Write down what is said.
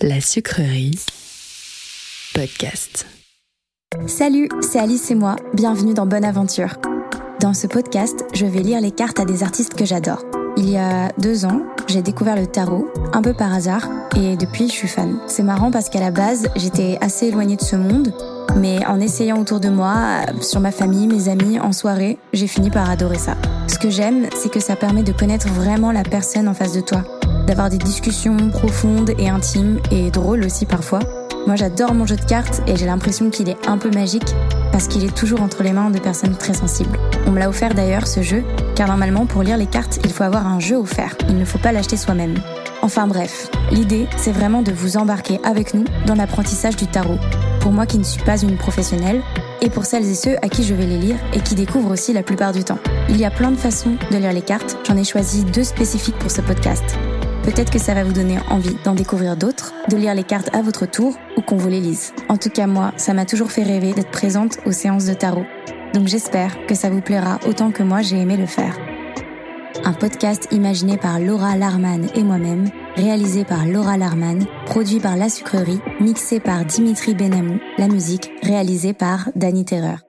La sucrerie podcast. Salut, c'est Alice et moi, bienvenue dans Bonne Aventure. Dans ce podcast, je vais lire les cartes à des artistes que j'adore. Il y a deux ans, j'ai découvert le tarot, un peu par hasard, et depuis je suis fan. C'est marrant parce qu'à la base, j'étais assez éloignée de ce monde, mais en essayant autour de moi, sur ma famille, mes amis, en soirée, j'ai fini par adorer ça. Ce que j'aime, c'est que ça permet de connaître vraiment la personne en face de toi, d'avoir des discussions profondes et intimes et drôles aussi parfois. Moi j'adore mon jeu de cartes et j'ai l'impression qu'il est un peu magique parce qu'il est toujours entre les mains de personnes très sensibles. On me l'a offert d'ailleurs ce jeu, car normalement pour lire les cartes il faut avoir un jeu offert, il ne faut pas l'acheter soi-même. Enfin bref, l'idée c'est vraiment de vous embarquer avec nous dans l'apprentissage du tarot. Pour moi qui ne suis pas une professionnelle, et pour celles et ceux à qui je vais les lire et qui découvrent aussi la plupart du temps. Il y a plein de façons de lire les cartes, j'en ai choisi deux spécifiques pour ce podcast. Peut-être que ça va vous donner envie d'en découvrir d'autres, de lire les cartes à votre tour ou qu'on vous les lise. En tout cas, moi, ça m'a toujours fait rêver d'être présente aux séances de tarot. Donc j'espère que ça vous plaira autant que moi j'ai aimé le faire. Un podcast imaginé par Laura Larman et moi-même, réalisé par Laura Larman, produit par La Sucrerie, mixé par Dimitri Benamou, la musique réalisée par Danny Terreur.